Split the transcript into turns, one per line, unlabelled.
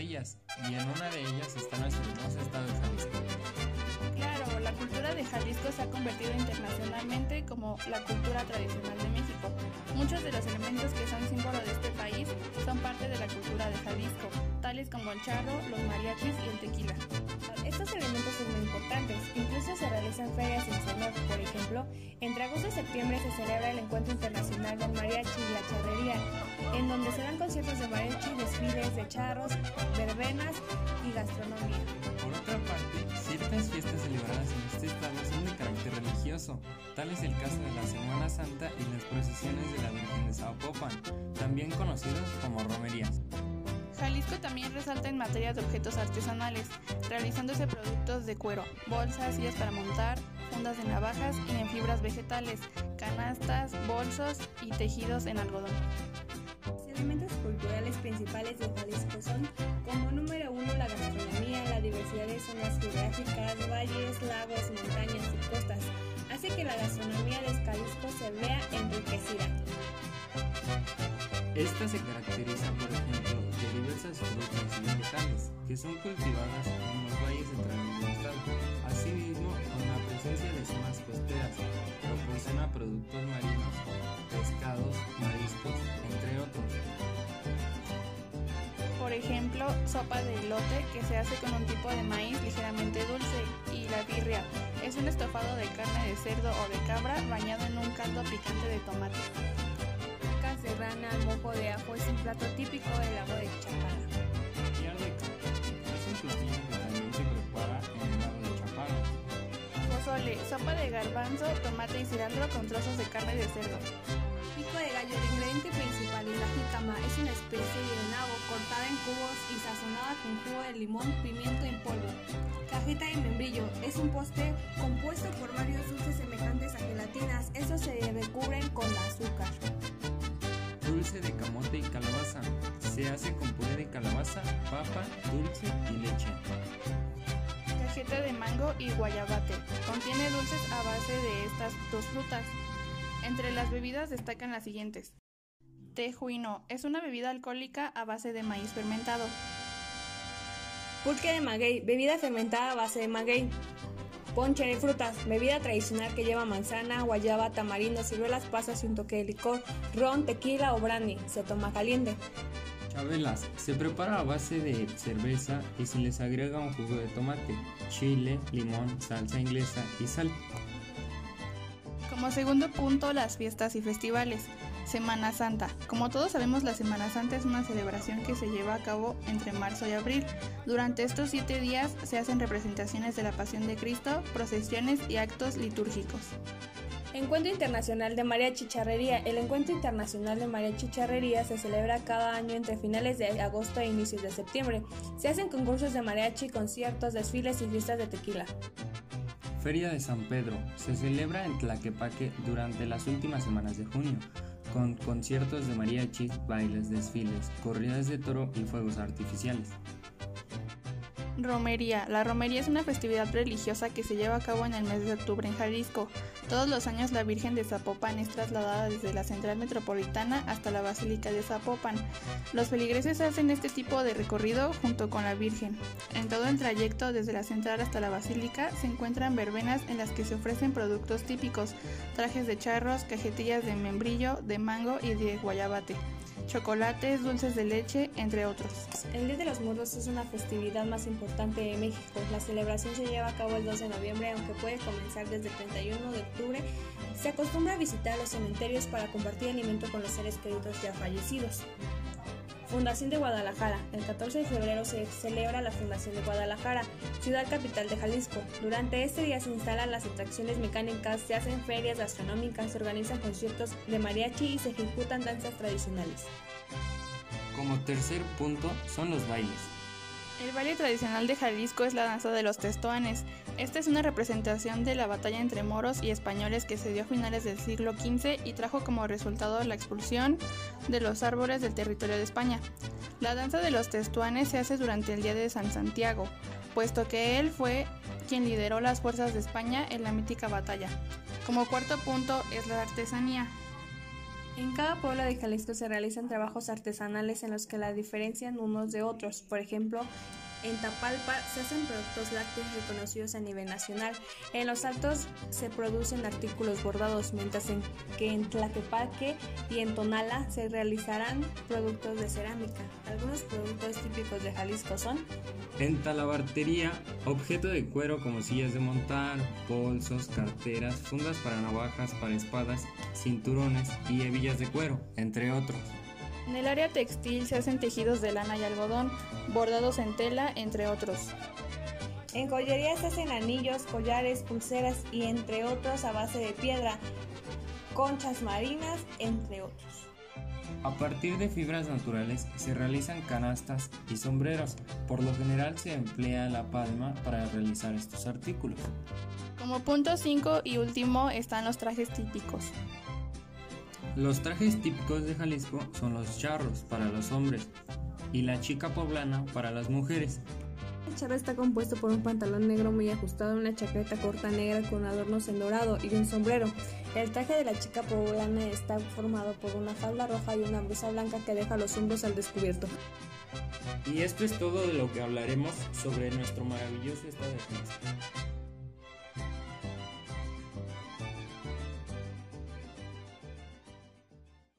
y en una de ellas está nuestro hermoso estado de Jalisco.
Claro, la cultura de Jalisco se ha convertido internacionalmente como la cultura tradicional de México. Muchos de los elementos que son símbolo de este país son parte de la cultura de Jalisco, tales como el charro, los mariachis y el tequila.
Estos elementos son muy importantes, incluso se realizan ferias en su. Por ejemplo, entre agosto y septiembre se celebra el Encuentro Internacional del Mariachi y la Charrería, en donde se dan conciertos de mariachi, desfiles de charros, verbenas y gastronomía.
Por otra parte, ciertas fiestas celebradas en este estado son de carácter religioso, tal es el caso de la Semana Santa y las procesiones de la Virgen de Zapopan, también conocidos como romerías.
Jalisco también resalta en materia de objetos artesanales, realizándose productos de cuero, bolsas, sillas para montar, fundas de navajas y en fibras vegetales, canastas, bolsos y tejidos en algodón.
Los elementos culturales principales de Jalisco son, como número uno, la gastronomía, la diversidad de zonas geográficas, valles, lagos, montañas y costas, hace que la gastronomía de Jalisco se vea enriquecida.
Esta se caracteriza, por ejemplo, diversas frutas y vegetales que son cultivadas en los valles centrales del estado. Asimismo, con la presencia de zonas costeras, proporciona productos marinos, pescados, mariscos, entre otros.
Por ejemplo, sopa de elote que se hace con un tipo de maíz ligeramente dulce y la birria es un estofado de carne de cerdo o de cabra bañado en un caldo picante de tomate.
Serrana al mojo de ajo es un plato típico del lago de Chapala.
De caca es un platillo que también se prepara en el lago de Chapala.
Pozole, sopa de garbanzo, tomate y cilantro con trozos de carne de cerdo.
Pico de gallo, el ingrediente principal es la jícama, es una especie de nabo cortada en cubos y sazonada con jugo de limón, pimiento en polvo. Cajeta de membrillo, es un postre compuesto por varios dulces semejantes a gelatinas, estos se recubren con azúcar.
Dulce de camote y calabaza. Se hace con puré de calabaza, papa, dulce y leche.
Cajeta de mango y guayabate. Contiene dulces a base de estas dos frutas. Entre las bebidas destacan las siguientes. Tejuino es una bebida alcohólica a base de maíz fermentado.
Pulque de maguey, bebida fermentada a base de maguey. Ponche de frutas, bebida tradicional que lleva manzana, guayaba, tamarindo, ciruelas, pasas y un toque de licor, ron, tequila o brandy. Se toma caliente.
Chabelas. Se prepara a base de cerveza y se les agrega un jugo de tomate, chile, limón, salsa inglesa y sal.
Como segundo punto, las fiestas y festivales. Semana Santa. Como todos sabemos, la Semana Santa es una celebración que se lleva a cabo entre marzo y abril. Durante estos siete días se hacen representaciones de la Pasión de Cristo, procesiones y actos litúrgicos.
Encuentro Internacional de María Chicharrería. El Encuentro Internacional de María Chicharrería se celebra cada año entre finales de agosto e inicios de septiembre. Se hacen concursos de mariachi, conciertos, desfiles y fiestas de tequila.
Feria de San Pedro. Se celebra en Tlaquepaque durante las últimas semanas de junio, con conciertos de mariachis, bailes, desfiles, corridas de toro y fuegos artificiales.
Romería. La romería es una festividad religiosa que se lleva a cabo en el mes de octubre en Jalisco. Todos los años la Virgen de Zapopan es trasladada desde la central metropolitana hasta la Basílica de Zapopan. Los feligreses hacen este tipo de recorrido junto con la Virgen. En todo el trayecto desde la central hasta la Basílica se encuentran verbenas en las que se ofrecen productos típicos, trajes de charros, cajetillas de membrillo, de mango y de guayabate chocolates, dulces de leche, entre otros.
El Día de los Muertos es una festividad más importante de México. La celebración se lleva a cabo el 2 de noviembre, aunque puede comenzar desde el 31 de octubre. Se acostumbra visitar los cementerios para compartir alimento con los seres queridos ya fallecidos. Fundación de Guadalajara. El 14 de febrero se celebra la Fundación de Guadalajara, ciudad capital de Jalisco. Durante este día se instalan las atracciones mecánicas, se hacen ferias gastronómicas, se organizan conciertos de mariachi y se ejecutan danzas tradicionales.
Como tercer punto son los bailes.
El baile tradicional de Jalisco es la danza de los testoanes. Esta es una representación de la batalla entre moros y españoles que se dio a finales del siglo XV y trajo como resultado la expulsión de los árboles del territorio de España. La danza de los testuanes se hace durante el día de San Santiago, puesto que él fue quien lideró las fuerzas de España en la mítica batalla. Como cuarto punto es la artesanía.
En cada pueblo de Jalisco se realizan trabajos artesanales en los que la diferencian unos de otros. Por ejemplo, en Tapalpa se hacen productos lácteos reconocidos a nivel nacional. En los Altos se producen artículos bordados, mientras que en Tlaquepaque y en Tonala se realizarán productos de cerámica. Algunos productos típicos de Jalisco son
en talabartería, objeto de cuero como sillas de montar, bolsos, carteras, fundas para navajas, para espadas, cinturones y hebillas de cuero, entre otros.
En el área textil se hacen tejidos de lana y algodón, bordados en tela, entre otros.
En joyería se hacen anillos, collares, pulseras y entre otros a base de piedra, conchas marinas, entre otros.
A partir de fibras naturales se realizan canastas y sombreros. Por lo general se emplea la palma para realizar estos artículos.
Como punto 5 y último están los trajes típicos.
Los trajes típicos de Jalisco son los charros para los hombres y la chica poblana para las mujeres.
El charro está compuesto por un pantalón negro muy ajustado, una chaqueta corta negra con adornos en dorado y un sombrero. El traje de la chica poblana está formado por una falda roja y una blusa blanca que deja los hombros al descubierto.
Y esto es todo de lo que hablaremos sobre nuestro maravilloso estado de Jalisco.